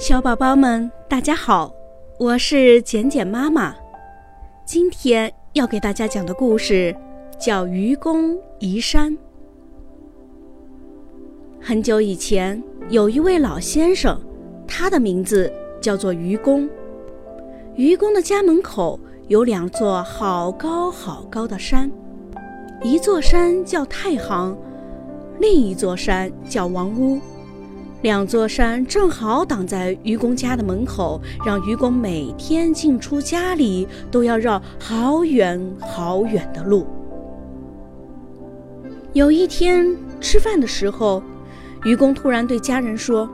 小宝宝们，大家好，我是简简妈妈。今天要给大家讲的故事叫《愚公移山》。很久以前，有一位老先生，他的名字叫做愚公。愚公的家门口有两座好高好高的山，一座山叫太行，另一座山叫王屋。两座山正好挡在愚公家的门口，让愚公每天进出家里都要绕好远好远的路。有一天吃饭的时候，愚公突然对家人说：“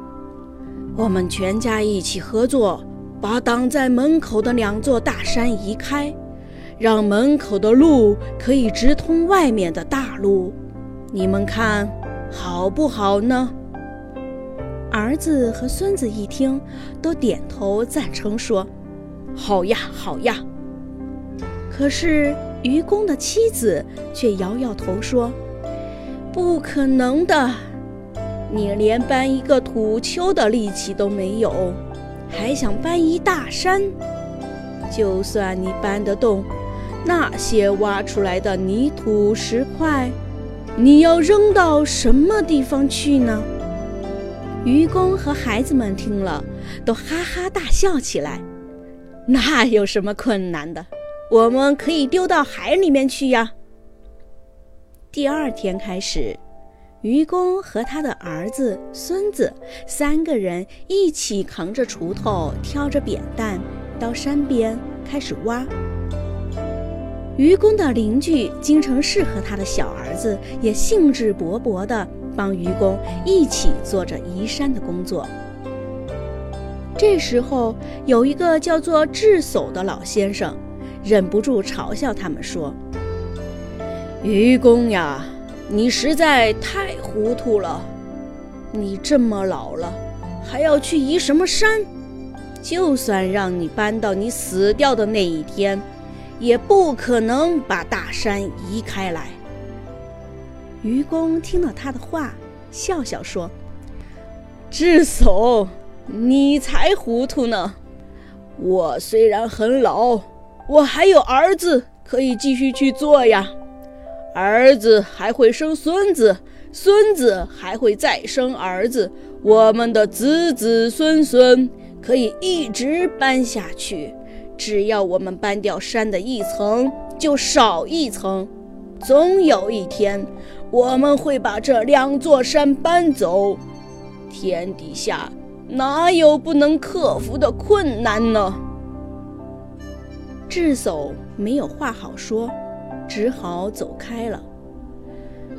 我们全家一起合作，把挡在门口的两座大山移开，让门口的路可以直通外面的大路。你们看好不好呢？”儿子和孙子一听，都点头赞成，说：“好呀，好呀。”可是愚公的妻子却摇摇头说：“不可能的，你连搬一个土丘的力气都没有，还想搬一大山？就算你搬得动，那些挖出来的泥土石块，你要扔到什么地方去呢？”愚公和孩子们听了，都哈哈大笑起来。那有什么困难的？我们可以丢到海里面去呀。第二天开始，愚公和他的儿子、孙子三个人一起扛着锄头，挑着扁担，到山边开始挖。愚公的邻居京城氏和他的小儿子也兴致勃勃地。帮愚公一起做着移山的工作。这时候，有一个叫做智叟的老先生，忍不住嘲笑他们说：“愚公呀，你实在太糊涂了！你这么老了，还要去移什么山？就算让你搬到你死掉的那一天，也不可能把大山移开来。”愚公听了他的话，笑笑说：“智叟，你才糊涂呢！我虽然很老，我还有儿子可以继续去做呀。儿子还会生孙子，孙子还会再生儿子，我们的子子孙孙可以一直搬下去。只要我们搬掉山的一层，就少一层。总有一天。”我们会把这两座山搬走。天底下哪有不能克服的困难呢？智叟没有话好说，只好走开了。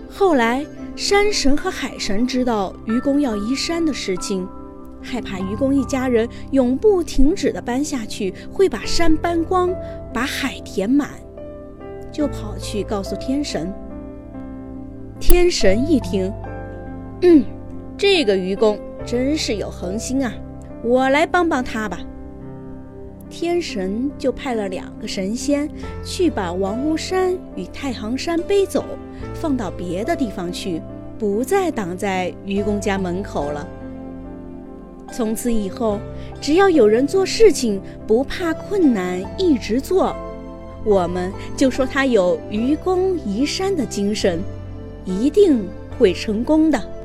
后来，山神和海神知道愚公要移山的事情，害怕愚公一家人永不停止地搬下去，会把山搬光，把海填满，就跑去告诉天神。天神一听，嗯，这个愚公真是有恒心啊，我来帮帮他吧。天神就派了两个神仙去把王屋山与太行山背走，放到别的地方去，不再挡在愚公家门口了。从此以后，只要有人做事情不怕困难，一直做，我们就说他有愚公移山的精神。一定会成功的。